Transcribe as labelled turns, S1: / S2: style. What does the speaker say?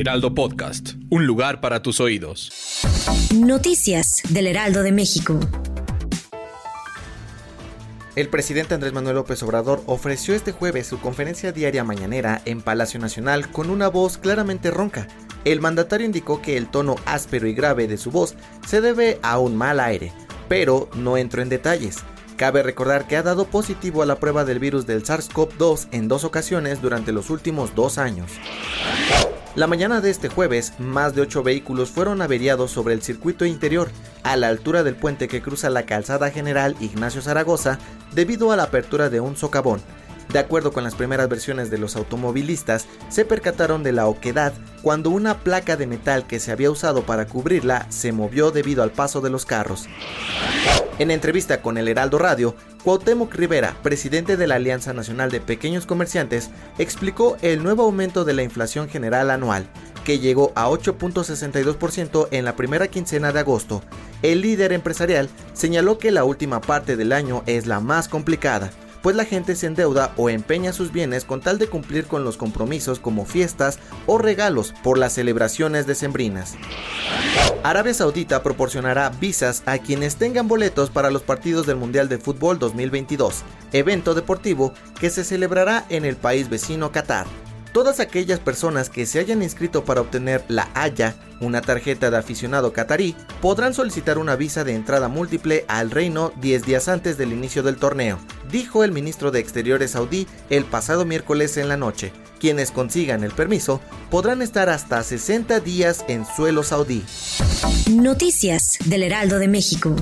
S1: Heraldo Podcast. Un lugar para tus oídos.
S2: Noticias del Heraldo de México.
S3: El presidente Andrés Manuel López Obrador ofreció este jueves su conferencia diaria mañanera en Palacio Nacional con una voz claramente ronca. El mandatario indicó que el tono áspero y grave de su voz se debe a un mal aire, pero no entró en detalles. Cabe recordar que ha dado positivo a la prueba del virus del SARS-CoV-2 en dos ocasiones durante los últimos dos años. La mañana de este jueves, más de ocho vehículos fueron averiados sobre el circuito interior, a la altura del puente que cruza la calzada general Ignacio Zaragoza, debido a la apertura de un socavón. De acuerdo con las primeras versiones de los automovilistas, se percataron de la oquedad cuando una placa de metal que se había usado para cubrirla se movió debido al paso de los carros. En entrevista con el Heraldo Radio, Cuauhtémoc Rivera, presidente de la Alianza Nacional de Pequeños Comerciantes, explicó el nuevo aumento de la inflación general anual, que llegó a 8.62% en la primera quincena de agosto. El líder empresarial señaló que la última parte del año es la más complicada, pues la gente se endeuda o empeña sus bienes con tal de cumplir con los compromisos como fiestas o regalos por las celebraciones decembrinas. Arabia Saudita proporcionará visas a quienes tengan boletos para los partidos del Mundial de Fútbol 2022, evento deportivo que se celebrará en el país vecino Qatar. Todas aquellas personas que se hayan inscrito para obtener la Haya, una tarjeta de aficionado catarí, podrán solicitar una visa de entrada múltiple al reino 10 días antes del inicio del torneo, dijo el ministro de Exteriores saudí el pasado miércoles en la noche. Quienes consigan el permiso podrán estar hasta 60 días en suelo saudí.
S2: Noticias del Heraldo de México.